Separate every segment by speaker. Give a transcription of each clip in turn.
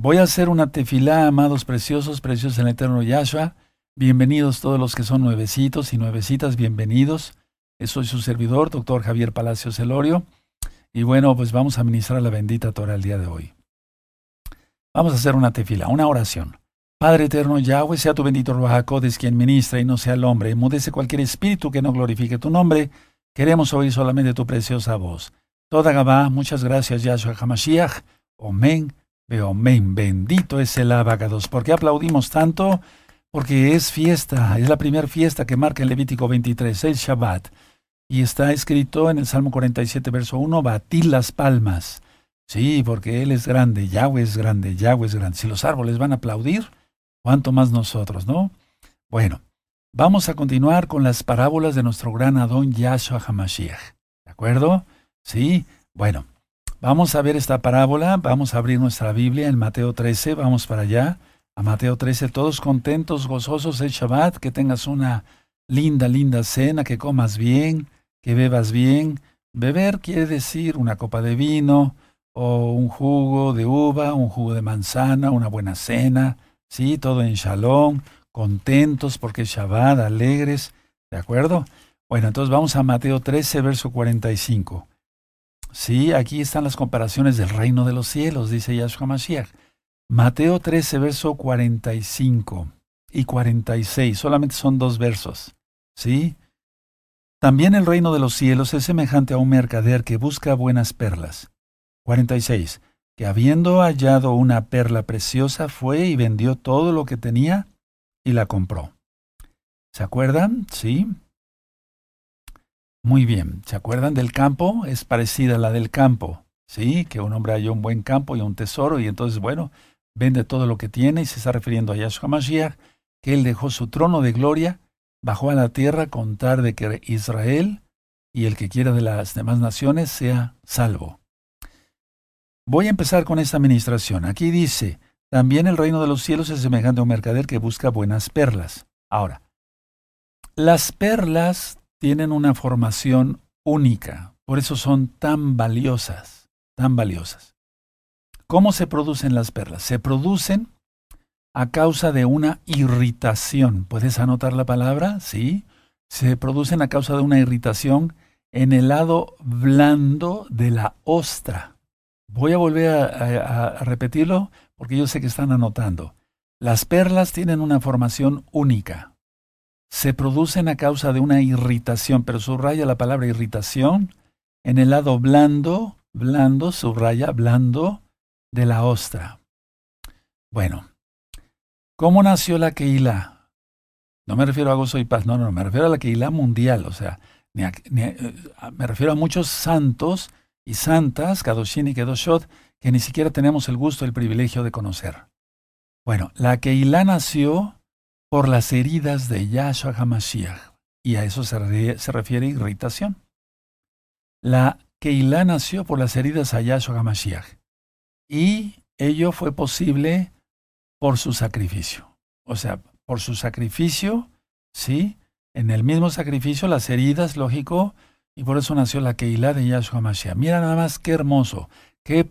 Speaker 1: Voy a hacer una tefilá, amados preciosos, preciosos en el eterno Yahshua. Bienvenidos todos los que son nuevecitos y nuevecitas, bienvenidos. Soy su servidor, doctor Javier Palacios Celorio. Y bueno, pues vamos a ministrar la bendita Torah el día de hoy. Vamos a hacer una tefila, una oración. Padre eterno Yahweh, sea tu bendito Ruajacodes quien ministra y no sea el hombre. Mudece cualquier espíritu que no glorifique tu nombre. Queremos oír solamente tu preciosa voz. Toda Gabá, muchas gracias Yahshua Hamashiach. Omen, omen. Bendito es el abacados. ¿Por qué aplaudimos tanto? Porque es fiesta, es la primera fiesta que marca el Levítico 23, el Shabbat. Y está escrito en el Salmo 47, verso 1, batid las palmas. Sí, porque Él es grande, Yahweh es grande, Yahweh es grande. Si los árboles van a aplaudir, ¿cuánto más nosotros, no? Bueno, vamos a continuar con las parábolas de nuestro gran Adón Yahshua HaMashiach. ¿De acuerdo? Sí, bueno, vamos a ver esta parábola, vamos a abrir nuestra Biblia en Mateo 13, vamos para allá a Mateo 13, todos contentos, gozosos el Shabbat, que tengas una linda, linda cena, que comas bien, que bebas bien. Beber quiere decir una copa de vino o un jugo de uva, un jugo de manzana, una buena cena, sí, todo en shalom, contentos porque es Shabbat, alegres, ¿de acuerdo? Bueno, entonces vamos a Mateo 13, verso 45. Sí, aquí están las comparaciones del reino de los cielos, dice Yahshua Mashiach. Mateo 13, verso 45 y 46, solamente son dos versos. ¿Sí? También el reino de los cielos es semejante a un mercader que busca buenas perlas. 46. Que habiendo hallado una perla preciosa fue y vendió todo lo que tenía y la compró. ¿Se acuerdan? Sí. Muy bien. ¿Se acuerdan del campo? Es parecida a la del campo. Sí, que un hombre halló un buen campo y un tesoro y entonces, bueno, vende todo lo que tiene y se está refiriendo a Yahshua Mashiach, que él dejó su trono de gloria, bajó a la tierra con tal de que Israel y el que quiera de las demás naciones sea salvo. Voy a empezar con esta administración. Aquí dice, también el reino de los cielos es semejante a un mercader que busca buenas perlas. Ahora, las perlas tienen una formación única, por eso son tan valiosas, tan valiosas. ¿Cómo se producen las perlas? Se producen a causa de una irritación. ¿Puedes anotar la palabra? Sí. Se producen a causa de una irritación en el lado blando de la ostra. Voy a volver a, repetirlo porque yo sé que están anotando. Las perlas tienen una formación única. Se producen a causa de una irritación, pero subraya la palabra irritación en el lado blando, blando, subraya, blando de la ostra. Bueno, ¿cómo nació la Keilah? No me refiero a gozo y paz, no, no, me refiero a la Keilah mundial, o sea, eh, me refiero a muchos santos y santas, Kadoshin y Kedoshot, que ni siquiera tenemos el gusto el privilegio de conocer. Bueno, la Keilah nació por las heridas de Yahshua HaMashiach, y a eso se, refiere irritación. La Keilah nació por las heridas a Yahshua HaMashiach. Y ello fue posible por su sacrificio. O sea, por su sacrificio, ¿sí? En el mismo sacrificio, las heridas, lógico, y por eso nació la Keilah de Yahshua Mashiach. Mira nada más qué hermoso, qué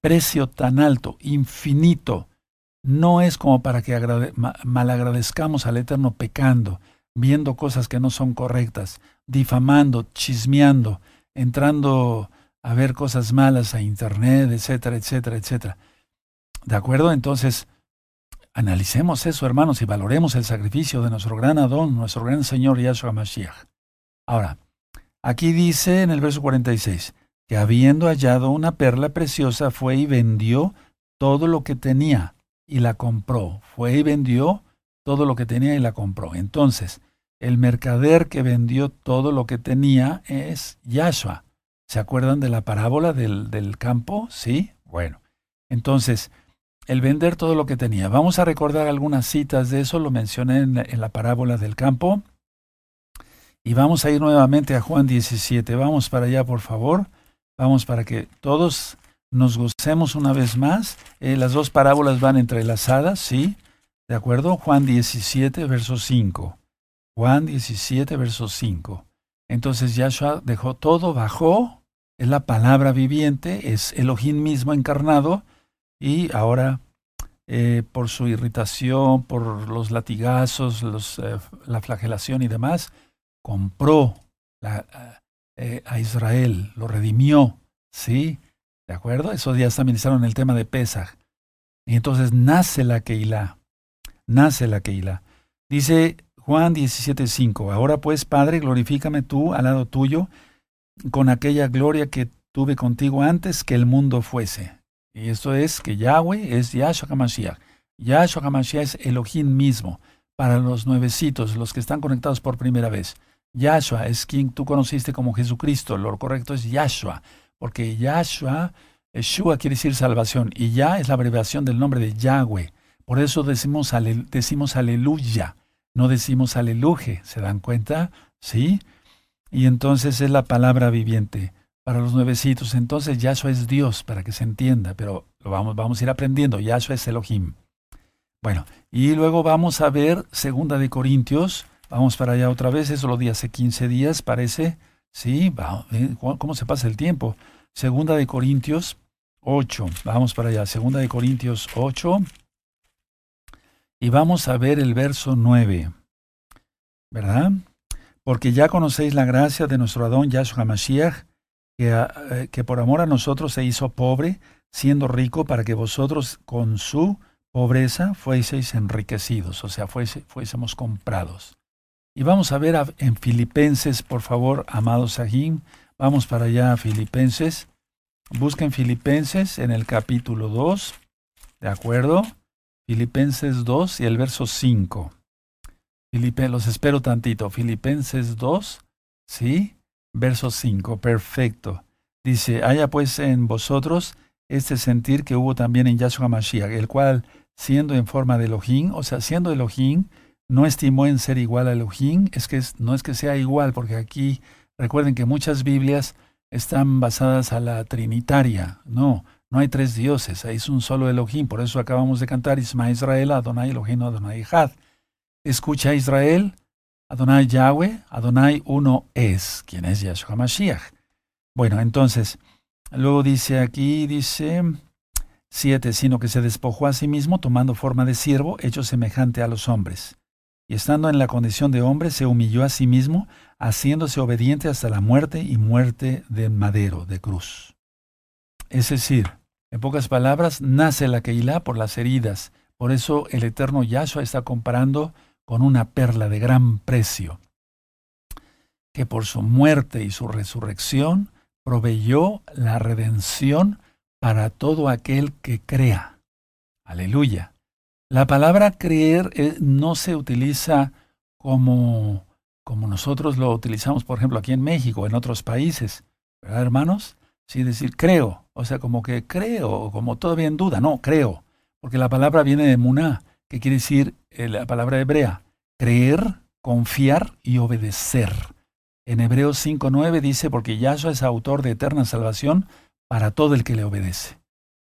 Speaker 1: precio tan alto, infinito. No es como para que malagradezcamos al Eterno pecando, viendo cosas que no son correctas, difamando, chismeando, entrando a ver cosas malas a Internet, etcétera, etcétera, etcétera. ¿De acuerdo? Entonces, analicemos eso, hermanos, y valoremos el sacrificio de nuestro gran Adón, nuestro gran Señor Yahshua Mashiach. Ahora, aquí dice en el verso 46, que habiendo hallado una perla preciosa, fue y vendió todo lo que tenía y la compró. Fue y vendió todo lo que tenía y la compró. Entonces, el mercader que vendió todo lo que tenía es Yahshua. ¿Se acuerdan de la parábola del, del campo? Sí. Bueno, entonces, el vender todo lo que tenía. Vamos a recordar algunas citas de eso, lo mencioné en, en la parábola del campo. Y vamos a ir nuevamente a Juan 17. Vamos para allá, por favor. Vamos para que todos nos gocemos una vez más. Eh, las dos parábolas van entrelazadas, ¿sí? ¿De acuerdo? Juan 17, verso 5. Juan 17, verso 5. Entonces Yahshua dejó todo, bajó, es la palabra viviente, es Elohim mismo encarnado, y ahora eh, por su irritación, por los latigazos, eh, la flagelación y demás, compró a Israel, lo redimió, ¿sí? ¿De acuerdo? Esos días también hicieron el tema de Pesach. Y entonces nace la Keilah, nace la Keilah. Dice Juan 17:5, ahora pues, Padre, glorifícame tú al lado tuyo con aquella gloria que tuve contigo antes que el mundo fuese. Y esto es que Yahweh es Yahshua HaMashiach. Yahshua HaMashiach es Elohim mismo. Para los nuevecitos, los que están conectados por primera vez. Yahshua es quien tú conociste como Jesucristo. Lo correcto es Yahshua. Porque Yahshua, Yeshua quiere decir salvación. Y Yah es la abreviación del nombre de Yahweh. Por eso decimos, decimos aleluya. No decimos aleluje. ¿Se dan cuenta? ¿Sí? Y entonces es la palabra viviente para los nuevecitos. Entonces Yahshua es Dios, para que se entienda, pero lo vamos, vamos a ir aprendiendo. Yahshua es Elohim. Bueno, y luego vamos a ver Segunda de Corintios. Vamos para allá otra vez, eso lo di hace 15 días, parece. Sí, eh, ¿cómo se pasa el tiempo? Segunda de Corintios 8. Vamos para allá, Segunda de Corintios 8. Y vamos a ver el verso 9. ¿Verdad? Porque ya conocéis la gracia de nuestro Adón Yahshua Mashiach, eh, que, por amor a nosotros se hizo pobre, siendo rico, para que vosotros con su pobreza fueseis enriquecidos, o sea, fuésemos comprados. Y vamos a ver en Filipenses, por favor, amados Sahim, vamos para allá a Filipenses. Busquen Filipenses en el capítulo 2, ¿de acuerdo? Filipenses 2 y el verso 5. Filipe, los espero tantito. Filipenses 2, ¿sí? Verso 5, perfecto. Dice, haya pues en vosotros este sentir que hubo también en Yahshua Mashiach, el cual, siendo en forma de Elohim, o sea, siendo Elohim, no estimó en ser igual a Elohim, es que no es que sea igual, porque aquí recuerden que muchas Biblias están basadas a la trinitaria, no, no hay tres dioses, ahí es un solo Elohim, por eso acabamos de cantar Isma Israel, Adonai Elohim, Adonai Had. Escucha Israel, Adonai Yahweh, Adonai uno es, quien es Yahshua Mashiach. Bueno, entonces, luego dice aquí, dice siete, sino que se despojó a sí mismo tomando forma de siervo, hecho semejante a los hombres. Y estando en la condición de hombre, se humilló a sí mismo, haciéndose obediente hasta la muerte y muerte de madero, de cruz. Es decir, en pocas palabras, nace la Keilah por las heridas. Por eso el eterno Yahshua está comparando con una perla de gran precio, que por su muerte y su resurrección proveyó la redención para todo aquel que crea. Aleluya. La palabra creer eh, no se utiliza como, como nosotros lo utilizamos, por ejemplo, aquí en México, en otros países, ¿verdad, hermanos? Sí, decir creo, o sea, como que creo, como todavía en duda, no, creo, porque la palabra viene de muná, que quiere decir eh, la palabra hebrea, creer, confiar y obedecer. En Hebreos 5.9 dice, porque Yahshua es autor de eterna salvación para todo el que le obedece.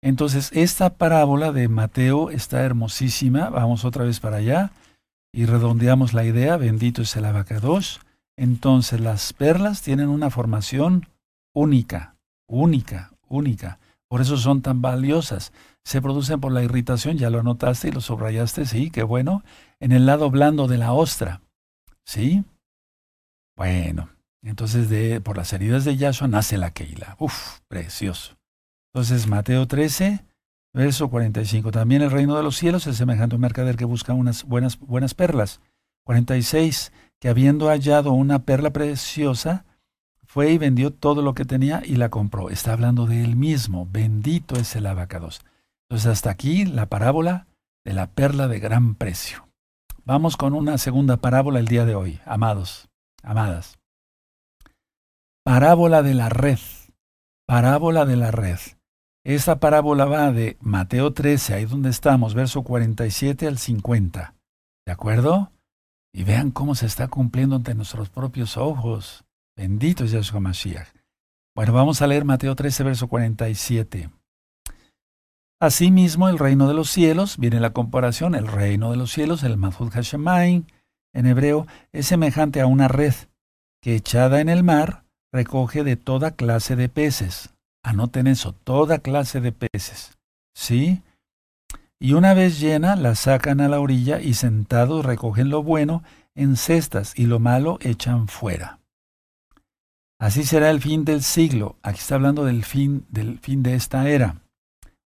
Speaker 1: Entonces, esta parábola de Mateo está hermosísima. Vamos otra vez para allá y redondeamos la idea. Bendito es el abacados. Entonces, las perlas tienen una formación única, única, única. Por eso son tan valiosas se producen por la irritación, ya lo anotaste y lo subrayaste, sí, qué bueno, en el lado blando de la ostra, ¿sí? Bueno, entonces de, por las heridas de Yahshua nace la Keila. Uf, precioso. Entonces Mateo 13, verso 45. También el reino de los cielos es semejante a un mercader que busca unas buenas, buenas perlas. 46. Que habiendo hallado una perla preciosa, fue y vendió todo lo que tenía y la compró. Está hablando de él mismo. Bendito es el abacados. Entonces hasta aquí la parábola de la perla de gran precio. Vamos con una segunda parábola el día de hoy, amados, amadas. Parábola de la red. Parábola de la red. Esta parábola va de Mateo 13, ahí donde estamos, verso 47 al 50. ¿De acuerdo? Y vean cómo se está cumpliendo ante nuestros propios ojos. Bendito es Yahshua Mashiach. Bueno, vamos a leer Mateo 13, verso 47. Asimismo, el reino de los cielos, viene la comparación, el reino de los cielos, el Mahud Hashemain, en hebreo, es semejante a una red que echada en el mar recoge de toda clase de peces. Anoten eso, toda clase de peces. ¿sí? Y una vez llena, la sacan a la orilla y sentados recogen lo bueno en cestas y lo malo echan fuera. Así será el fin del siglo. Aquí está hablando del fin, del fin de esta era.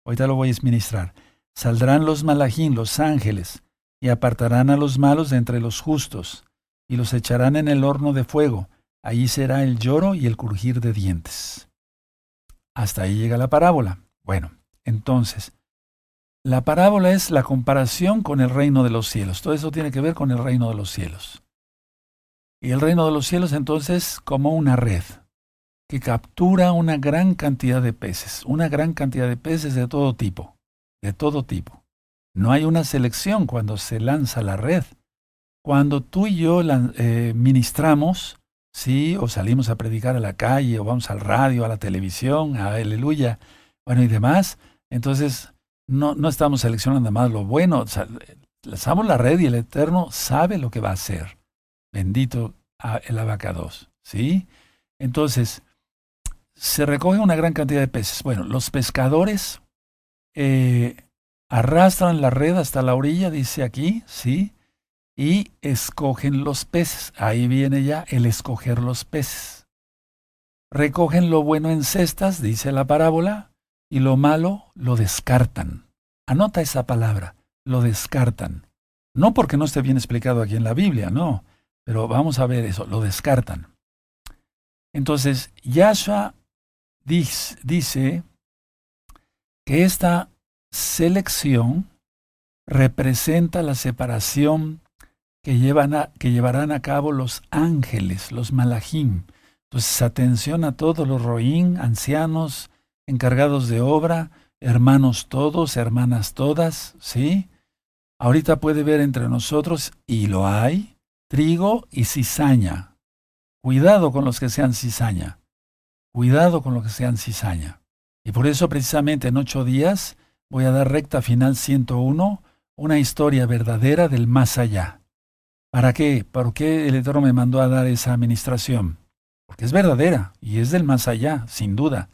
Speaker 1: Ahorita lo voy a administrar. Saldrán los malajín, los ángeles, y apartarán a los malos de entre los justos, y los echarán en el horno de fuego. Allí será el lloro y el crujir de dientes. Hasta ahí llega la parábola. Bueno, entonces, la parábola es la comparación con el reino de los cielos. Todo eso tiene que ver con el reino de los cielos. Y el reino de los cielos entonces como una red que captura una gran cantidad de peces, una gran cantidad de peces de todo tipo, de todo tipo. No hay una selección cuando se lanza la red. Cuando tú y yo eh, ministramos, sí, o salimos a predicar a la calle, o vamos al radio, a la televisión, a aleluya, bueno y demás, entonces no, no estamos seleccionando más lo bueno, lanzamos la red y el Eterno sabe lo que va a hacer. Bendito el abacados, ¿sí? Entonces, se recoge una gran cantidad de peces. Bueno, los pescadores eh, arrastran la red hasta la orilla, dice aquí, ¿sí? Y escogen los peces. Ahí viene ya el escoger los peces. Recogen lo bueno en cestas, dice la parábola, y lo malo lo descartan. Anota esa palabra, lo descartan. No porque no esté bien explicado aquí en la Biblia, no pero vamos a ver eso, lo descartan. Entonces, Yahshua dice que esta selección representa la separación que, llevan que llevarán a cabo los ángeles, los malachim. Entonces, atención a todos los roín, ancianos, encargados de obra, hermanos todos, hermanas todas, ¿sí? Ahorita puede ver entre nosotros, y lo hay, trigo y cizaña. Cuidado con los que sean cizaña. Cuidado con los que sean cizaña. Y por eso precisamente en ocho días voy a dar recta final 101, una historia verdadera del más allá. ¿Para qué? ¿Por qué el Eterno me mandó a dar esa administración? Porque es verdadera y es del más allá, sin duda.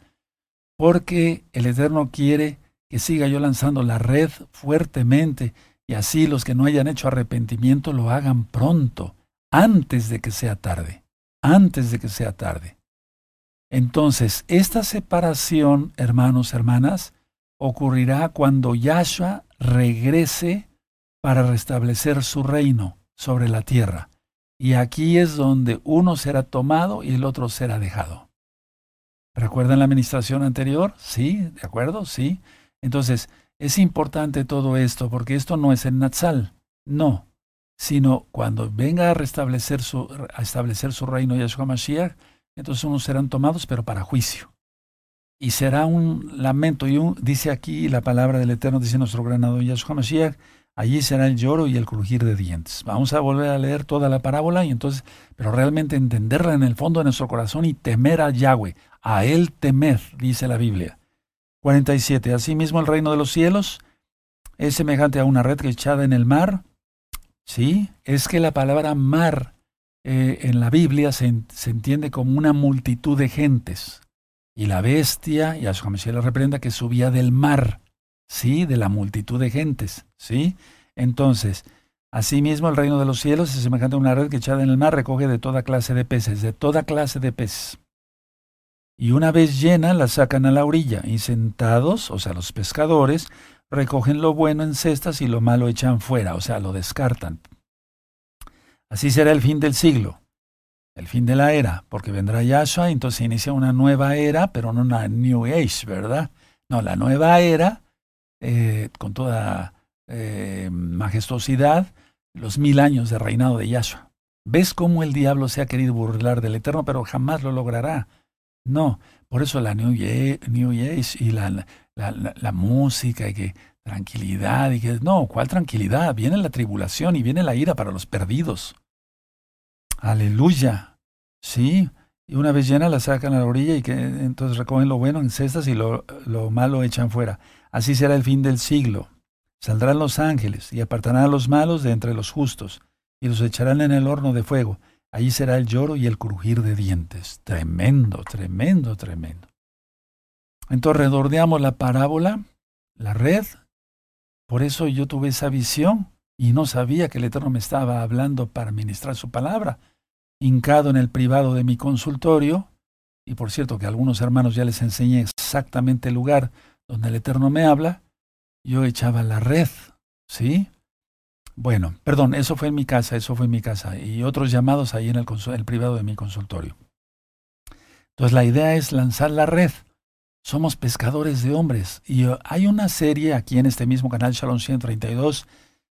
Speaker 1: Porque el Eterno quiere que siga yo lanzando la red fuertemente y así los que no hayan hecho arrepentimiento lo hagan pronto, antes de que sea tarde, antes de que sea tarde. Entonces, esta separación, hermanos, hermanas, ocurrirá cuando Yahshua regrese para restablecer su reino sobre la tierra. Y aquí es donde uno será tomado y el otro será dejado. ¿Recuerdan la administración anterior? Sí, ¿de acuerdo? Sí. Entonces, es importante todo esto porque esto no es en Natsal, no, sino cuando venga a restablecer su, a establecer su reino Yahshua Mashiach, entonces unos serán tomados, pero para juicio. Y será un lamento, y dice aquí la palabra del Eterno, dice nuestro granado Yahshua Mashiach, allí será el lloro y el crujir de dientes. Vamos a volver a leer toda la parábola y entonces, pero realmente entenderla en el fondo de nuestro corazón y temer a Yahweh, a Él temer, dice la Biblia. 47. Asimismo el reino de los cielos es semejante a una red que echada en el mar. Sí, es que la palabra mar eh, en la Biblia se, entiende como una multitud de gentes. Y la bestia, y a su le reprenda, que subía del mar, sí, de la multitud de gentes, sí. Entonces, asimismo el reino de los cielos es semejante a una red que echada en el mar recoge de toda clase de peces, de toda clase de peces y una vez llena la sacan a la orilla, y sentados, o sea, los pescadores, recogen lo bueno en cestas y lo malo echan fuera, o sea, lo descartan. Así será el fin del siglo, el fin de la era, porque vendrá Yahshua, y entonces inicia una nueva era, pero no una New Age, ¿verdad? No, la nueva era, eh, con toda eh, majestuosidad, los mil años de reinado de Yahshua. ¿Ves cómo el diablo se ha querido burlar del Eterno, pero jamás lo logrará? No, por eso la New Age, y la, la, música y que tranquilidad y que no, ¿cuál tranquilidad? Viene la tribulación y viene la ira para los perdidos. Aleluya. Sí, y una vez llena la sacan a la orilla y que entonces recogen lo bueno en cestas y lo, lo malo echan fuera. Así será el fin del siglo. Saldrán los ángeles y apartarán a los malos de entre los justos y los echarán en el horno de fuego. Allí será el lloro y el crujir de dientes. Tremendo, tremendo, tremendo. Entonces redordeamos la parábola la red. Por eso yo tuve esa visión y no sabía que el Eterno me estaba hablando para ministrar su palabra. Hincado en el privado de mi consultorio, y por cierto que a algunos hermanos ya les enseñé exactamente el lugar donde el Eterno me habla, yo echaba la red, ¿sí? Bueno, perdón, eso fue en mi casa, eso fue en mi casa, y otros llamados ahí en el, privado de mi consultorio. Entonces la idea es lanzar la red. Somos pescadores de hombres. Y uh, hay una serie aquí en este mismo canal Shalom 132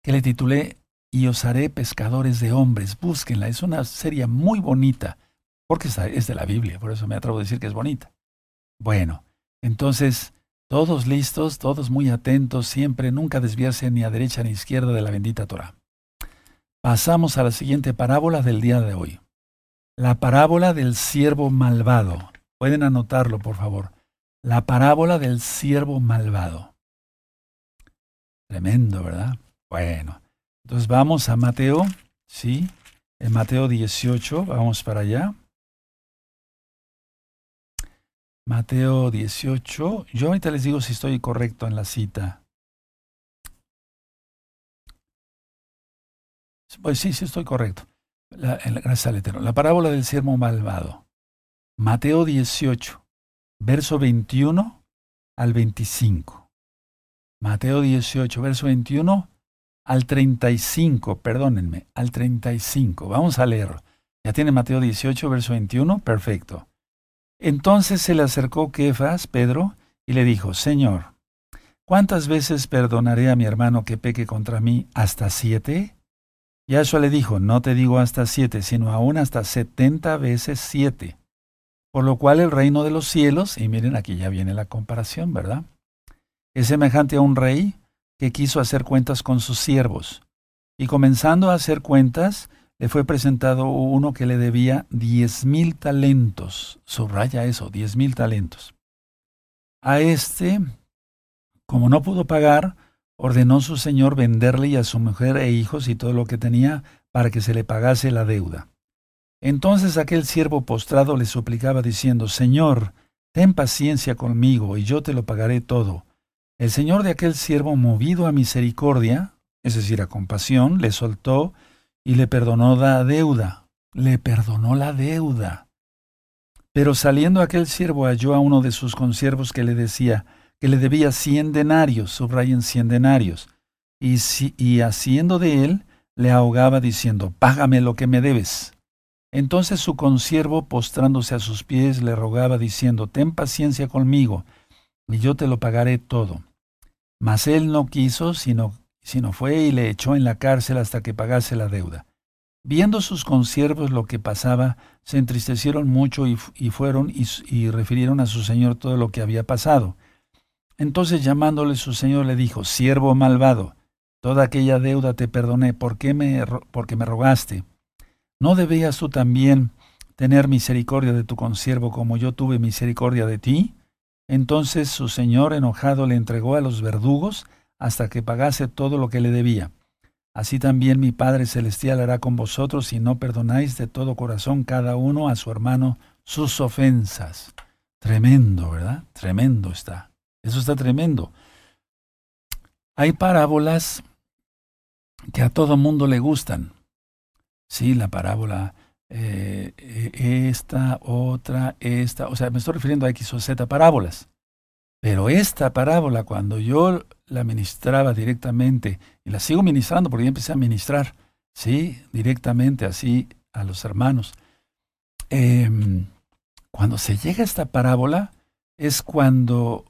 Speaker 1: que le titulé Y os haré pescadores de hombres. Búsquenla, es una serie muy bonita, porque es de la Biblia, por eso me atrevo a decir que es bonita. Bueno, entonces, todos listos, todos muy atentos, siempre, nunca desviarse ni a derecha ni a izquierda de la bendita Torah. Pasamos a la siguiente parábola del día de hoy. La parábola del siervo malvado. Pueden anotarlo, por favor. La parábola del siervo malvado. Tremendo, ¿verdad? Bueno, entonces vamos a Mateo, ¿sí? En Mateo 18, vamos para allá. Mateo 18, yo ahorita les digo si estoy correcto en la cita. Pues sí, sí estoy correcto la, gracias al Eterno. La parábola del siervo malvado. Mateo 18, verso 21 al 25. Mateo 18, verso 21 al 35, perdónenme, al 35. Vamos a leer. ¿Ya tiene Mateo 18, verso 21? Perfecto. Entonces se le acercó Kefas, Pedro, y le dijo, Señor, ¿cuántas veces perdonaré a mi hermano que peque contra mí? ¿Hasta siete? Yahshua le dijo, no te digo hasta siete, sino aún hasta setenta veces siete. Por lo cual el reino de los cielos, y miren aquí ya viene la comparación, ¿verdad? Es semejante a un rey que quiso hacer cuentas con sus siervos. Y comenzando a hacer cuentas, le fue presentado uno que le debía diez mil talentos. Subraya eso, diez mil talentos. A este, como no pudo pagar, ordenó su señor venderle y a su mujer e hijos y todo lo que tenía para que se le pagase la deuda. Entonces aquel siervo postrado le suplicaba diciendo, Señor, ten paciencia conmigo y yo te lo pagaré todo. El señor de aquel siervo, movido a misericordia, es decir, a compasión, le soltó y le perdonó la deuda. Le perdonó la deuda. Pero saliendo aquel siervo halló a uno de sus consiervos que le decía, que le debía cien denarios, subrayen cien denarios, y, y haciendo de él, le ahogaba diciendo, Págame lo que me debes. Entonces su consiervo, postrándose a sus pies, le rogaba diciendo, Ten paciencia conmigo, y yo te lo pagaré todo. Mas él no quiso, sino, sino fue y le echó en la cárcel hasta que pagase la deuda. Viendo sus consiervos lo que pasaba, se entristecieron mucho y, fueron y refirieron a su señor todo lo que había pasado. Entonces llamándole su señor le dijo, siervo malvado, toda aquella deuda te perdoné, ¿por qué me, porque me rogaste? ¿No debías tú también tener misericordia de tu consiervo como yo tuve misericordia de ti? Entonces su señor enojado le entregó a los verdugos hasta que pagase todo lo que le debía. Así también mi Padre Celestial hará con vosotros si no perdonáis de todo corazón cada uno a su hermano sus ofensas. Tremendo, ¿verdad? Tremendo está. Eso está tremendo. Hay parábolas que a todo mundo le gustan. Sí, la parábola, eh, esta, otra, esta, o sea, me estoy refiriendo a X o Z parábolas. Pero esta parábola, cuando yo la ministraba directamente, y la sigo ministrando porque ya empecé a ministrar, sí, directamente así a los hermanos, em, cuando se llega a esta parábola es cuando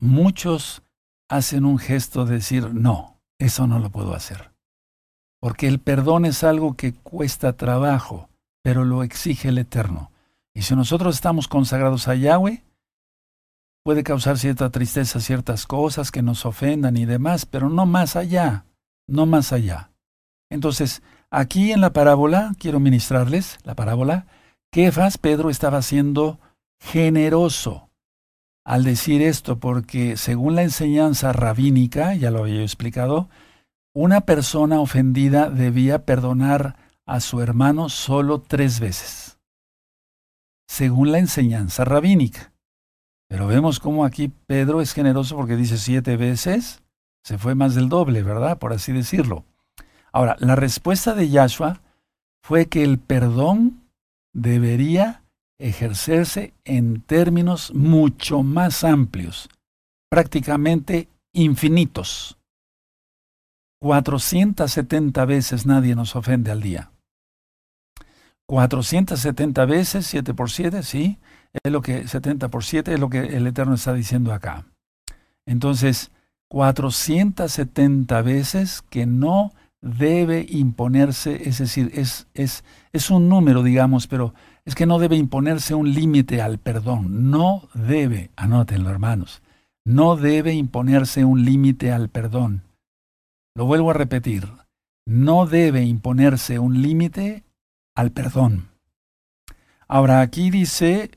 Speaker 1: muchos hacen un gesto de decir, no, eso no lo puedo hacer. Porque el perdón es algo que cuesta trabajo, pero lo exige el Eterno. Y si nosotros estamos consagrados a Yahweh, puede causar cierta tristeza ciertas cosas que nos ofendan y demás, pero no más allá, no más allá. Entonces, aquí en la parábola, quiero ministrarles la parábola, Kefas, Pedro estaba siendo generoso al decir esto, porque según la enseñanza rabínica, ya lo había explicado, una persona ofendida debía perdonar a su hermano solo tres veces, según la enseñanza rabínica. Pero vemos cómo aquí Pedro es generoso porque dice siete veces, se fue más del doble, ¿verdad? Por así decirlo. Ahora, la respuesta de Yahshua fue que el perdón debería ejercerse en términos mucho más amplios, prácticamente infinitos. 470 veces nadie nos ofende al día. 470 veces, 7 por 7, sí, es lo que 70 por 7 es lo que el Eterno está diciendo acá. Entonces, 470 veces que no debe imponerse, es decir, es, es, es un número, digamos, pero es que no debe imponerse un límite al perdón. No debe, anótenlo hermanos, no debe imponerse un límite al perdón. Lo vuelvo a repetir, no debe imponerse un límite al perdón. Ahora aquí dice,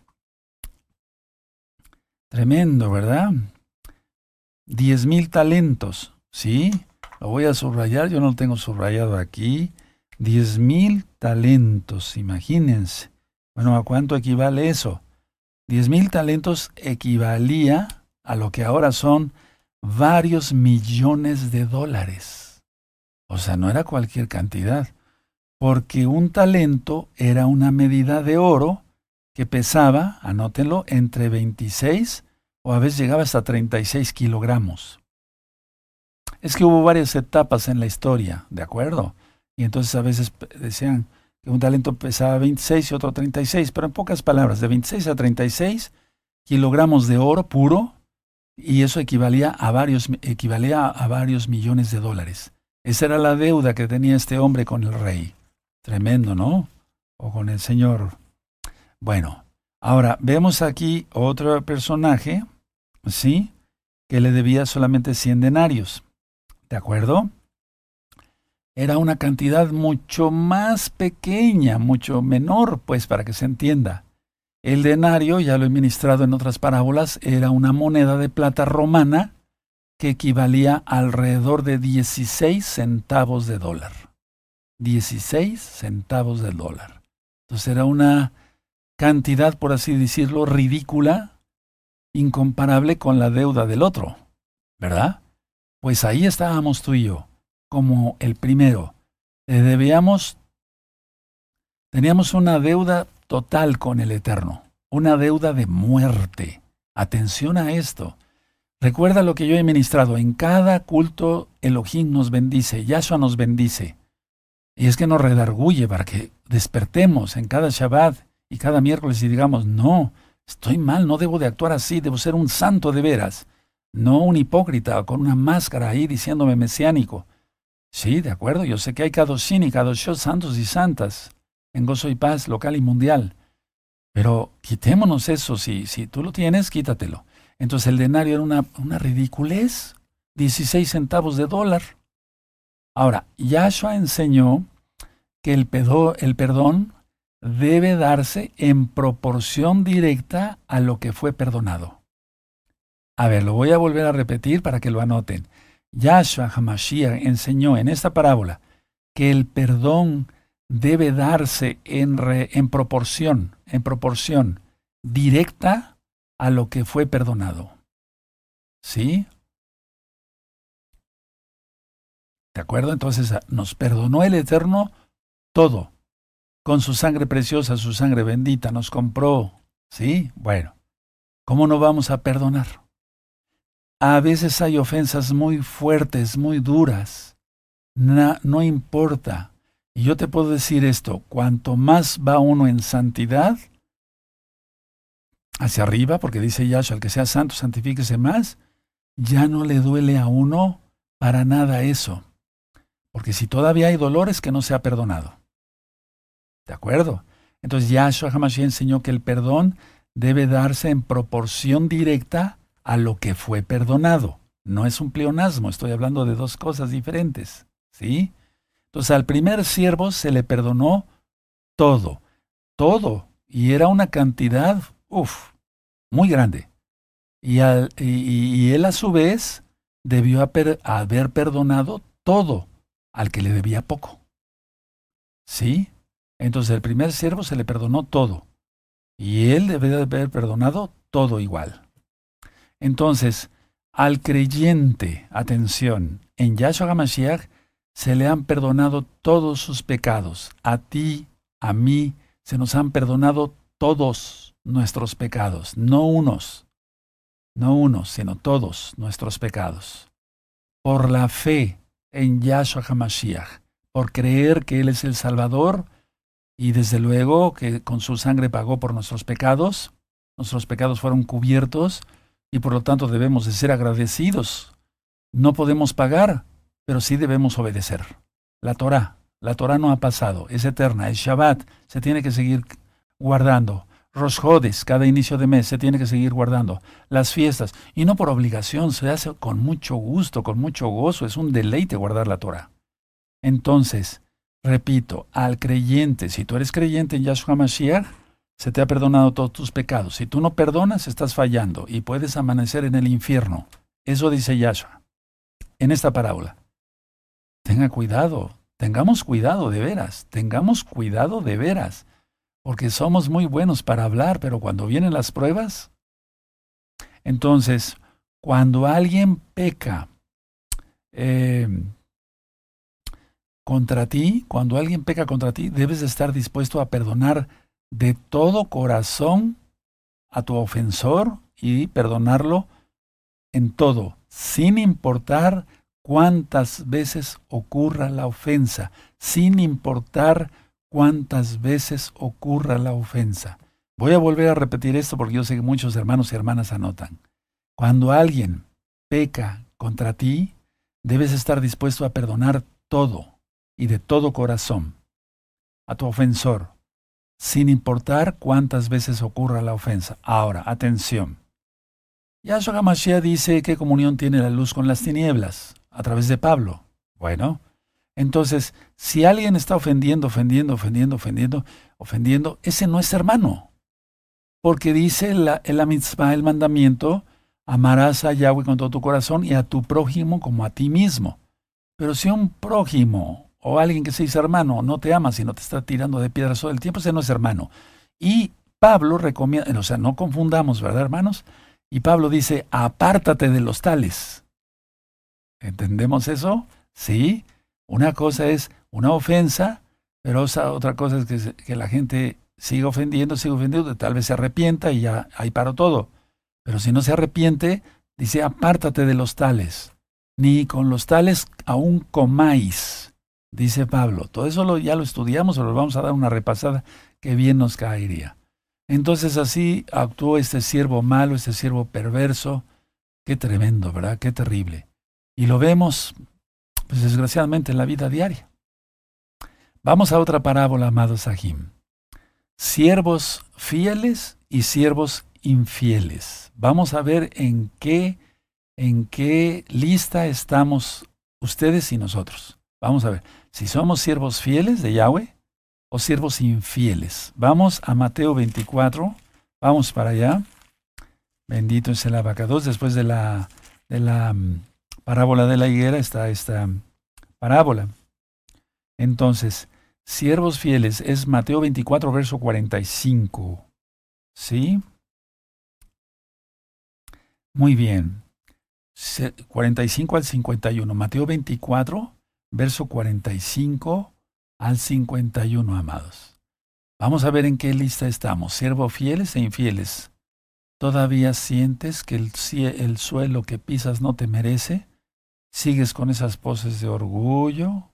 Speaker 1: tremendo, ¿verdad? Diez mil talentos, ¿sí? Lo voy a subrayar, yo no lo tengo subrayado aquí. Diez mil talentos, imagínense. Bueno, ¿a cuánto equivale eso? Diez mil talentos equivalía a lo que ahora son varios millones de dólares. O sea, no era cualquier cantidad, porque un talento era una medida de oro que pesaba, anótenlo, entre 26 o a veces llegaba hasta 36 kilogramos. Es que hubo varias etapas en la historia, ¿de acuerdo? Y entonces a veces decían que un talento pesaba 26 y otro 36, pero en pocas palabras, de 26 a 36 kilogramos de oro puro y eso equivalía a varios, equivalía a varios millones de dólares. Esa era la deuda que tenía este hombre con el rey. Tremendo, ¿no? O con el Señor. Bueno, ahora vemos aquí otro personaje, ¿sí? Que le debía solamente 100 denarios. ¿De acuerdo? Era una cantidad mucho más pequeña, mucho menor, pues, para que se entienda. El denario, ya lo he ministrado en otras parábolas, era una moneda de plata romana que equivalía alrededor de 16 centavos de dólar. 16 centavos de dólar. Entonces era una cantidad, por así decirlo, ridícula, incomparable con la deuda del otro, ¿verdad? Pues ahí estábamos tú y yo, como el primero. debíamos, teníamos una deuda total con el Eterno, una deuda de muerte. Atención a esto. Recuerda lo que yo he ministrado. En cada culto Elohim nos bendice, Yahshua nos bendice. Y es que nos redarguye para que despertemos en cada Shabbat y cada miércoles y digamos, no, estoy mal, no debo de actuar así, debo ser un santo de veras, no un hipócrita con una máscara ahí diciéndome mesiánico. Sí, de acuerdo, yo sé que hay Kadoshim y Kadoshot santos y santas, en gozo y paz local y mundial. Pero quitémonos eso, si, si tú lo tienes, quítatelo. Entonces el denario era una, una ridiculez, 16 centavos de dólar. Ahora, Yahshua enseñó que el, perdón debe darse en proporción directa a lo que fue perdonado. A ver, lo voy a volver a repetir para que lo anoten. Yahshua Hamashiach enseñó en esta parábola que el perdón debe darse en, en proporción, en proporción directa a lo que fue perdonado. ¿Sí? ¿De acuerdo? Entonces nos perdonó el Eterno todo. Con su sangre preciosa, su sangre bendita, nos compró. ¿Sí? Bueno, ¿cómo no vamos a perdonar? A veces hay ofensas muy fuertes, muy duras. no importa. Y yo te puedo decir esto, cuanto más va uno en santidad, hacia arriba, porque dice Yahshua, al que sea santo, santifíquese más, ya no le duele a uno para nada eso. Porque si todavía hay dolores que no se ha perdonado. ¿De acuerdo? Entonces Yahshua Hamashiach enseñó que el perdón debe darse en proporción directa a lo que fue perdonado. No es un pleonasmo, estoy hablando de dos cosas diferentes. ¿Sí? Entonces al primer siervo se le perdonó todo, todo, y era una cantidad, uff, muy grande. Y, y, él a su vez debió haber perdonado todo al que le debía poco. ¿Sí? Entonces el primer siervo se le perdonó todo. Y él debe haber perdonado todo igual. Entonces, al creyente, atención, en Yahshua HaMashiach se le han perdonado todos sus pecados. A ti, a mí, se nos han perdonado todos nuestros pecados, no unos, no unos, sino todos nuestros pecados. Por la fe en Yahshua HaMashiach, por creer que Él es el Salvador y desde luego que con su sangre pagó por nuestros pecados, nuestros pecados fueron cubiertos y por lo tanto debemos de ser agradecidos. No podemos pagar, pero sí debemos obedecer. La Torah, la Torah no ha pasado, es eterna, es Shabbat, se tiene que seguir guardando. Rosjodes, cada inicio de mes se tiene que seguir guardando. Las fiestas, y no por obligación, se hace con mucho gusto, con mucho gozo, es un deleite guardar la Torah. Entonces, repito, al creyente, si tú eres creyente en Yahshua Mashiach, se te ha perdonado todos tus pecados. Si tú no perdonas, estás fallando y puedes amanecer en el infierno. Eso dice Yahshua en esta parábola. Tenga cuidado, tengamos cuidado de veras, tengamos cuidado de veras, porque somos muy buenos para hablar, pero cuando vienen las pruebas, entonces, cuando alguien peca eh, contra ti, cuando alguien peca contra ti, debes estar dispuesto a perdonar de todo corazón a tu ofensor y perdonarlo en todo, sin importar cuántas veces ocurra la ofensa, sin importar cuántas veces ocurra la ofensa. Voy a volver a repetir esto porque yo sé que muchos hermanos y hermanas anotan. Cuando alguien peca contra ti, debes estar dispuesto a perdonar todo y de todo corazón a tu ofensor, sin importar cuántas veces ocurra la ofensa. Ahora, atención. Yahshua HaMashiach dice qué comunión tiene la luz con las tinieblas, a través de Pablo. Bueno, entonces, si alguien está ofendiendo, ofendiendo, ofendiendo, ofendiendo, ofendiendo, ese no es hermano. Porque dice la, el mandamiento, amarás a Yahweh con todo tu corazón y a tu prójimo como a ti mismo. Pero si un prójimo o alguien que se dice hermano no te ama, sino te está tirando de piedras todo el tiempo, ese no es hermano. Y Pablo recomienda, o sea, no confundamos, ¿verdad, hermanos? Y Pablo dice, apártate de los tales. ¿Entendemos eso? Sí. Una cosa es una ofensa, pero otra cosa es que, la gente siga ofendiendo, siga ofendiendo, tal vez se arrepienta y ya ahí paró todo. Pero si no se arrepiente, dice, apártate de los tales. Ni con los tales aún comáis dice Pablo. Todo eso ya lo estudiamos, o vamos a dar una repasada que bien nos caería. Entonces así actuó este siervo malo, este siervo perverso. Qué tremendo, ¿verdad? Qué terrible. Y lo vemos, pues desgraciadamente, en la vida diaria. Vamos a otra parábola, amado Sahim. Siervos fieles y siervos infieles. Vamos a ver en qué, en qué lista estamos ustedes y nosotros. Vamos a ver si somos siervos fieles de Yahweh o siervos infieles. Vamos a Mateo 24, vamos para allá. Bendito es el abacados. Después de la, de la mm, parábola de la higuera está esta parábola. Entonces, siervos fieles es Mateo 24, verso 45. ¿Sí? Muy bien. 45 al 51. Mateo 24, verso 45 al 51, amados. Vamos a ver en qué lista estamos. Siervo fieles e infieles. ¿Todavía sientes que el, el suelo que pisas no te merece? ¿Sigues con esas poses de orgullo?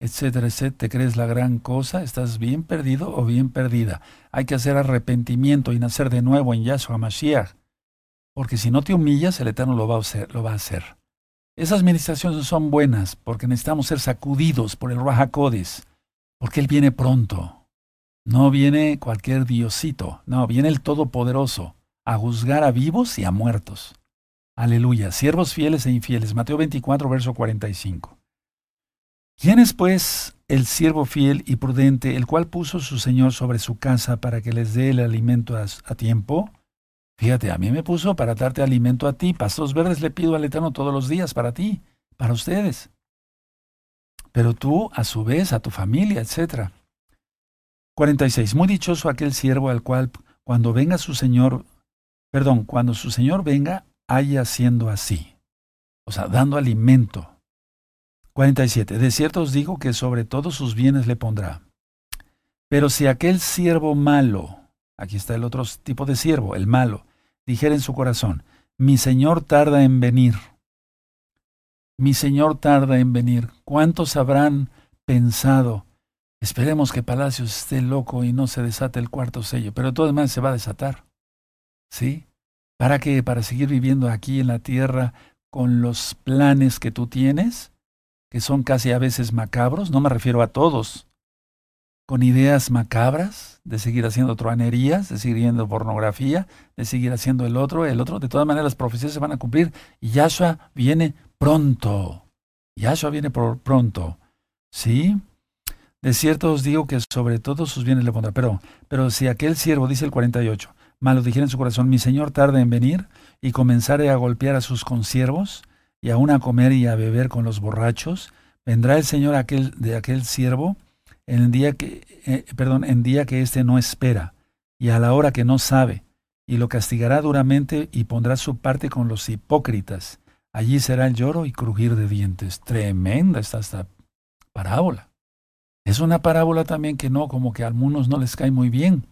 Speaker 1: etcétera, etcétera, te crees la gran cosa, estás bien perdido o bien perdida. Hay que hacer arrepentimiento y nacer de nuevo en Yahshua Mashiach, porque si no te humillas, el Eterno lo va a hacer. Esas ministraciones son buenas porque necesitamos ser sacudidos por el Rahakodis, porque Él viene pronto. No viene cualquier diosito, no, viene el Todopoderoso a juzgar a vivos y a muertos. Aleluya, siervos fieles e infieles. Mateo 24, verso 45. ¿Quién es pues el siervo fiel y prudente, el cual puso su Señor sobre su casa para que les dé el alimento a, tiempo? Fíjate, a mí me puso para darte alimento a ti. Pastos verdes le pido al Eterno todos los días para ti, para ustedes. Pero tú, a su vez, a tu familia, etc. 46. Muy dichoso aquel siervo al cual, cuando venga su Señor, perdón, cuando su Señor venga, haya siendo así. O sea, dando alimento. 47. De cierto os digo que sobre todos sus bienes le pondrá. Pero si aquel siervo malo, aquí está el otro tipo de siervo, el malo, dijera en su corazón, mi Señor tarda en venir. Mi Señor tarda en venir. ¿Cuántos habrán pensado? Esperemos que Palacios esté loco y no se desate el cuarto sello, pero de todas maneras se va a desatar. ¿Sí? ¿Para qué? Para seguir viviendo aquí en la tierra con los planes que tú tienes, que son casi a veces macabros, no me refiero a todos, con ideas macabras de seguir haciendo truanerías, de seguir viendo pornografía, de seguir haciendo el otro, el otro. De todas maneras, las profecías se van a cumplir y Yahshua viene pronto. Yahshua viene por pronto. ¿Sí? De cierto os digo que sobre todos sus bienes le pondrá. Pero, pero si aquel siervo, dice el 48, malo dijera en su corazón, mi señor tarda en venir y comenzare a golpear a sus consiervos y aún a comer y a beber con los borrachos, vendrá el señor aquel, de aquel siervo en día que, eh, perdón, en día que éste no espera y a la hora que no sabe, y lo castigará duramente y pondrá su parte con los hipócritas. Allí será el lloro y crujir de dientes. Tremenda está esta parábola. Es una parábola también que no, como que a algunos no les cae muy bien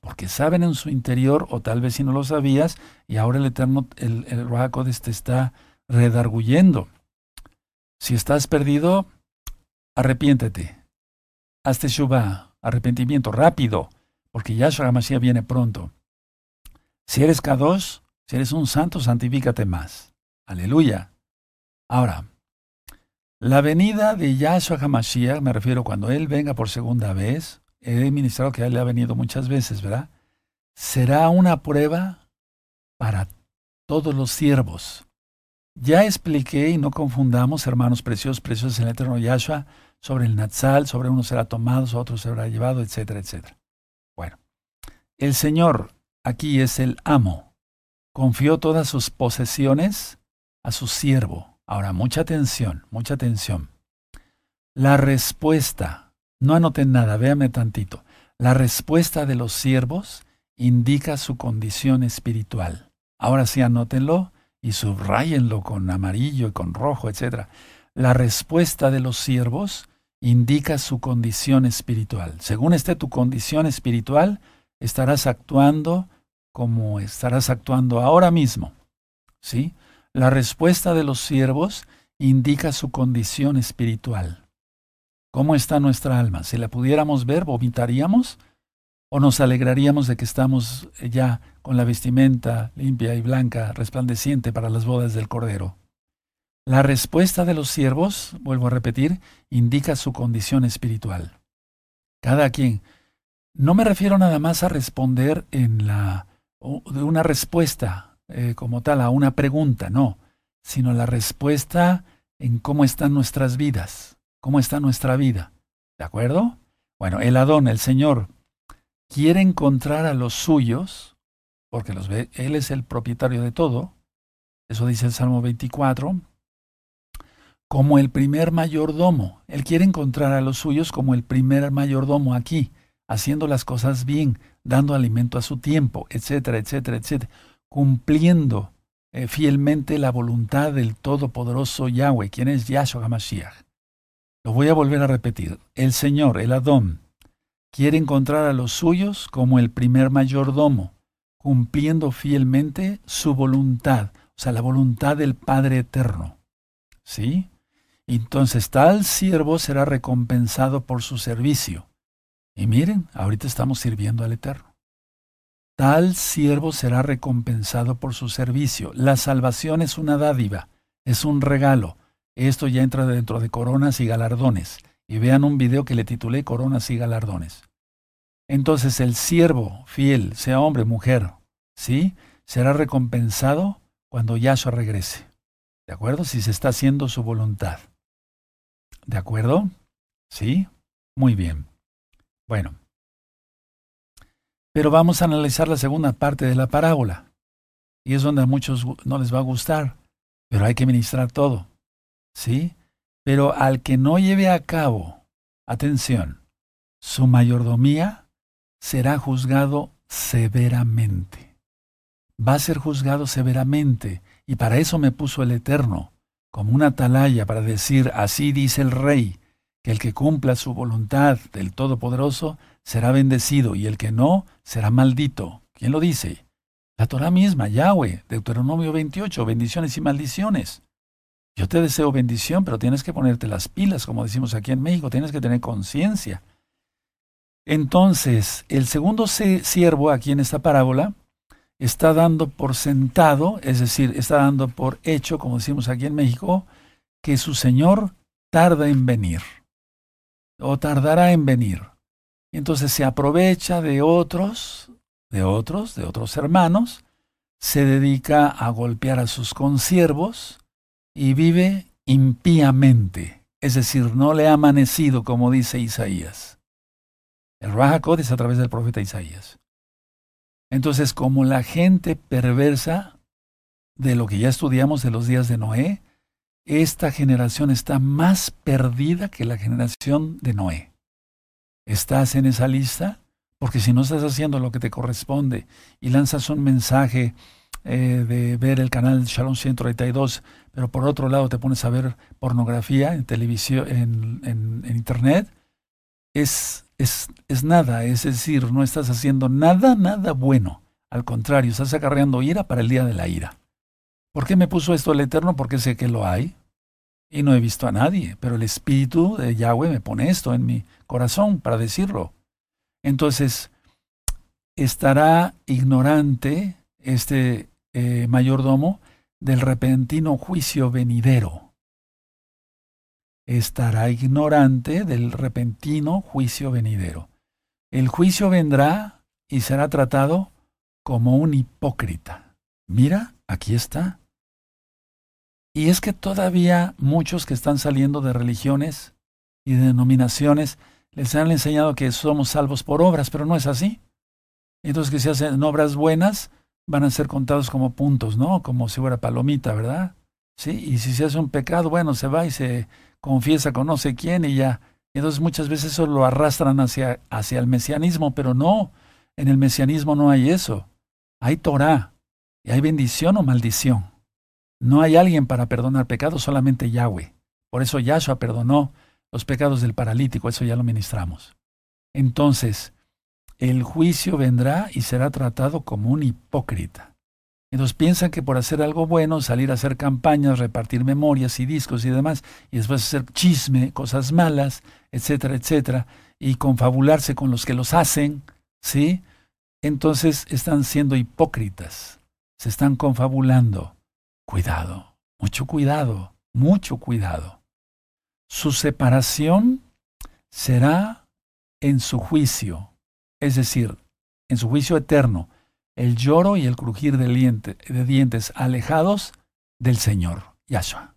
Speaker 1: porque saben en su interior, o tal vez si no lo sabías, y ahora el Eterno, el, el te está redarguyendo. Si estás perdido, arrepiéntete. Hazte Shubá, arrepentimiento rápido, porque Yahshua Mashiach viene pronto. Si eres Kadosh, si eres un santo, santifícate más. Aleluya. Ahora, la venida de Yahshua HaMashiach, me refiero cuando Él venga por segunda vez, he ministrado que ya le ha venido muchas veces, ¿verdad? Será una prueba para todos los siervos. Ya expliqué, y no confundamos, hermanos preciosos, preciosos en el eterno Yahshua, sobre el Natsal, sobre uno será tomado, otro será llevado, etcétera, etcétera. Bueno, el Señor aquí es el amo. Confió todas sus posesiones a su siervo. Ahora, mucha atención, mucha atención. La respuesta no anoten nada, véame tantito. La respuesta de los siervos indica su condición espiritual. Ahora sí anótenlo y subrayenlo con amarillo y con rojo, etc. La respuesta de los siervos indica su condición espiritual. Según esté tu condición espiritual, estarás actuando como estarás actuando ahora mismo. ¿Sí? La respuesta de los siervos indica su condición espiritual. ¿Cómo está nuestra alma? Si la pudiéramos ver, ¿vomitaríamos? ¿O nos alegraríamos de que estamos ya con la vestimenta limpia y blanca, resplandeciente para las bodas del Cordero? La respuesta de los siervos, vuelvo a repetir, indica su condición espiritual. Cada quien. No me refiero nada más a responder en la de una respuesta eh, como tal a una pregunta, no, sino la respuesta en cómo están nuestras vidas cómo está nuestra vida. ¿De acuerdo? Bueno, el Adón, el Señor, quiere encontrar a los suyos, porque los ve, Él es el propietario de todo, eso dice el Salmo 24, como el primer mayordomo. Él quiere encontrar a los suyos como el primer mayordomo aquí, haciendo las cosas bien, dando alimento a su tiempo, etcétera, etcétera, etcétera, cumpliendo eh, fielmente la voluntad del Todopoderoso Yahweh, quien es Yahshua HaMashiach. Lo voy a volver a repetir. El Señor, el Adón, quiere encontrar a los suyos como el primer mayordomo, cumpliendo fielmente su voluntad, o sea, la voluntad del Padre Eterno. ¿Sí? Entonces tal siervo será recompensado por su servicio. Y miren, ahorita estamos sirviendo al Eterno. Tal siervo será recompensado por su servicio. La salvación es una dádiva, es un regalo. Esto ya entra dentro de coronas y galardones. Y vean un video que le titulé Coronas y galardones. Entonces el siervo fiel, sea hombre, mujer, ¿sí? Será recompensado cuando Yahshua regrese. ¿De acuerdo? Si se está haciendo su voluntad. ¿De acuerdo? ¿Sí? Muy bien. Bueno. Pero vamos a analizar la segunda parte de la parábola. Y es donde a muchos no les va a gustar. Pero hay que ministrar todo. ¿Sí? Pero al que no lleve a cabo, atención, su mayordomía, será juzgado severamente. Va a ser juzgado severamente Y para eso me puso el Eterno, como una atalaya para decir, así dice el Rey, que el que cumpla su voluntad del Todopoderoso será bendecido y el que no será maldito. ¿Quién lo dice? La Torah misma, Yahweh, Deuteronomio 28, bendiciones y maldiciones. Yo te deseo bendición, pero tienes que ponerte las pilas, como decimos aquí en México, tienes que tener conciencia. Entonces, el segundo siervo aquí en esta parábola está dando por sentado, es decir, está dando por hecho, como decimos aquí en México, que su Señor tarda en venir o tardará en venir. Entonces se aprovecha de otros, de otros, de otros hermanos, se dedica a golpear a sus consiervos y vive impíamente, es decir, no le ha amanecido, como dice Isaías. El Rahakot es a través del profeta Isaías. Entonces, como la gente perversa de lo que ya estudiamos de los días de Noé, esta generación está más perdida que la generación de Noé. ¿Estás en esa lista? Porque si no estás haciendo lo que te corresponde y lanzas un mensaje eh, de ver el canal Shalom 132, pero por otro lado te pones a ver pornografía en televisión, en, en internet, es es, nada, es decir, no estás haciendo nada, nada bueno. Al contrario, estás acarreando ira para el día de la ira. ¿Por qué me puso esto el Eterno? Porque sé que lo hay. Y no he visto a nadie, pero el Espíritu de Yahweh me pone esto en mi corazón para decirlo. Entonces, estará ignorante este eh, mayordomo del repentino juicio venidero estará ignorante del repentino juicio venidero. El juicio vendrá y será tratado como un hipócrita. Mira, aquí está. Y es que todavía muchos que están saliendo de religiones y denominaciones les han enseñado que somos salvos por obras, pero no es así. Entonces que si hacen obras buenas, van a ser contados como puntos, ¿no? Como si fuera palomita, ¿verdad? Sí, y si se hace un pecado, bueno, se va y se confiesa con no sé quién y ya. Entonces muchas veces eso lo arrastran hacia, hacia el mesianismo, pero no, en el mesianismo no hay eso. Hay Torah y hay bendición o maldición. No hay alguien para perdonar pecados, solamente Yahweh. Por eso Yahshua perdonó los pecados del paralítico, eso ya lo ministramos. Entonces, el juicio vendrá y será tratado como un hipócrita. Entonces piensan que por hacer algo bueno, salir a hacer campañas, repartir memorias y discos y demás, y después hacer chisme, cosas malas, etcétera, etcétera, y confabularse con los que los hacen, ¿sí? Entonces están siendo hipócritas, se están confabulando. Cuidado, mucho cuidado, mucho cuidado. Su separación será en su juicio, es decir, en su juicio eterno el lloro y el crujir de, dientes alejados del Señor, Yahshua.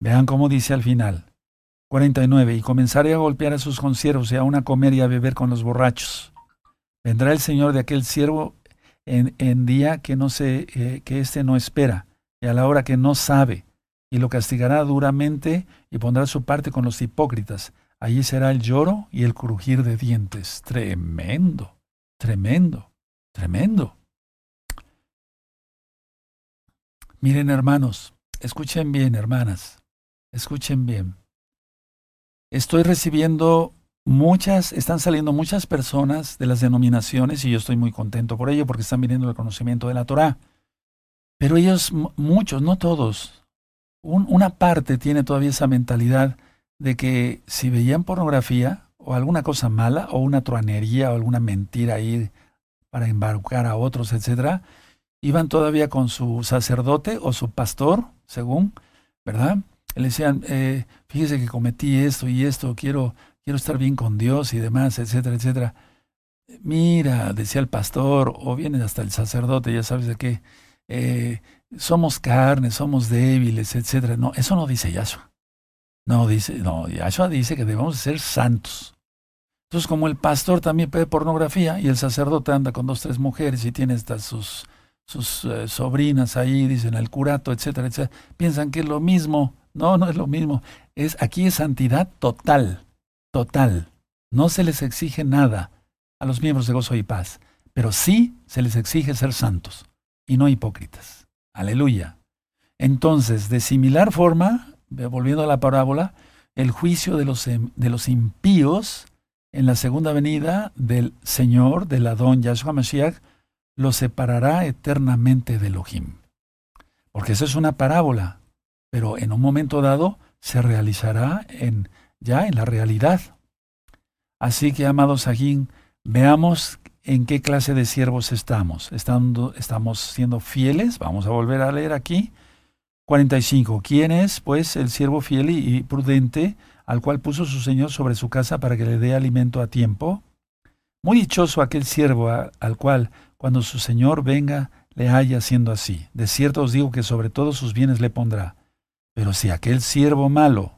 Speaker 1: Vean cómo dice al final. 49. Y comenzaré a golpear a sus conciervos y aún a comer y a beber con los borrachos. Vendrá el Señor de aquel siervo en, día que no se, eh, que éste no espera, y a la hora que no sabe, y lo castigará duramente y pondrá su parte con los hipócritas. Allí será el lloro y el crujir de dientes. Tremendo, tremendo. Tremendo. Miren hermanos, escuchen bien hermanas, escuchen bien. Estoy recibiendo muchas, están saliendo muchas personas de las denominaciones y yo estoy muy contento por ello porque están viniendo el conocimiento de la Torah. Pero ellos, muchos, no todos, una parte tiene todavía esa mentalidad de que si veían pornografía o alguna cosa mala o una truanería o alguna mentira ahí para embarcar a otros, etcétera, iban todavía con su sacerdote o su pastor, según, ¿verdad? Le decían, eh, fíjese que cometí esto y esto, quiero, quiero estar bien con Dios y demás, etcétera, etcétera. Mira, decía el pastor, o viene hasta el sacerdote, ya sabes de qué, eh, somos carnes, somos débiles, etcétera. No, eso no dice Yahshua. No, dice, no, Yahshua dice que debemos ser santos. Entonces, como el pastor también ve pornografía y el sacerdote anda con dos, tres mujeres y tiene estas sus, sus eh, sobrinas ahí, dicen el curato, etcétera, etcétera, piensan que es lo mismo. No, no es lo mismo. Es, aquí es santidad total, total. No se les exige nada a los miembros de Gozo y Paz, pero sí se les exige ser santos y no hipócritas. Aleluya. Entonces, de similar forma, volviendo a la parábola, el juicio de los, de los impíos en la segunda venida del Señor, del Adón Yahshua Mashiach, lo separará eternamente de Elohim. Porque eso es una parábola, pero en un momento dado se realizará en, ya en la realidad. Así que, amados Agín, veamos en qué clase de siervos estamos. Estando, ¿Estamos siendo fieles? Vamos a volver a leer aquí. 45. ¿Quién es, pues, el siervo fiel y prudente al cual puso su Señor sobre su casa para que le dé alimento a tiempo? Muy dichoso aquel siervo al cual, cuando su Señor venga, le haya siendo así. De cierto os digo que sobre todos sus bienes le pondrá. Pero si aquel siervo malo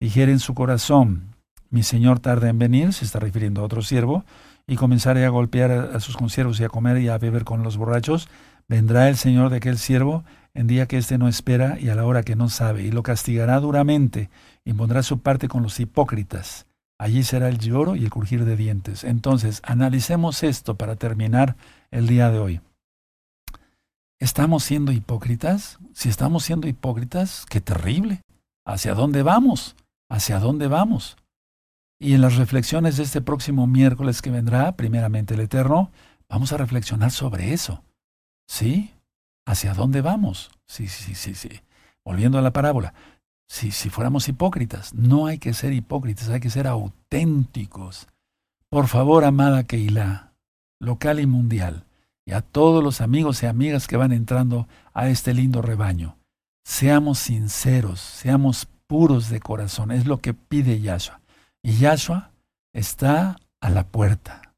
Speaker 1: dijere en su corazón, mi Señor tarda en venir, se está refiriendo a otro siervo, y comenzare a golpear a, sus consiervos y a comer y a beber con los borrachos, vendrá el Señor de aquel siervo en día que éste no espera y a la hora que no sabe, y lo castigará duramente, y pondrá su parte con los hipócritas. Allí será el lloro y el crujir de dientes. Entonces, analicemos esto para terminar el día de hoy. ¿Estamos siendo hipócritas? Si estamos siendo hipócritas, qué terrible. ¿Hacia dónde vamos? ¿Hacia dónde vamos? Y en las reflexiones de este próximo miércoles que vendrá, primeramente el Eterno, vamos a reflexionar sobre eso. ¿Sí? ¿Hacia dónde vamos? Sí, sí, sí, sí. Volviendo a la parábola. Si, si fuéramos hipócritas, no hay que ser hipócritas, hay que ser auténticos. Por favor, amada Keilah, local y mundial, y a todos los amigos y amigas que van entrando a este lindo rebaño, seamos sinceros, seamos puros de corazón, es lo que pide Yahshua. Y Yahshua está a la puerta.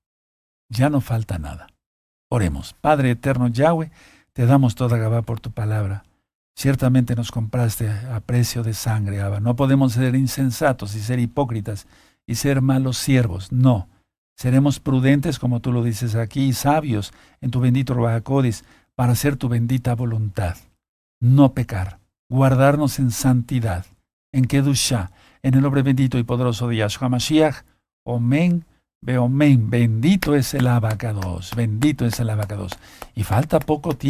Speaker 1: Ya no falta nada. Oremos. Padre eterno Yahweh, te damos toda Gabá por tu palabra. Ciertamente nos compraste a precio de sangre, Abba. No podemos ser insensatos y ser hipócritas y ser malos siervos. No. Seremos prudentes, como tú lo dices aquí, y sabios en tu bendito Ruajacodis, para hacer tu bendita voluntad. No pecar, guardarnos en santidad, en Kedusha, en el nombre bendito y poderoso de Yahshua Mashiach. Omen, Beomen. Bendito es el abacados, bendito es el abacados. Y falta poco tiempo.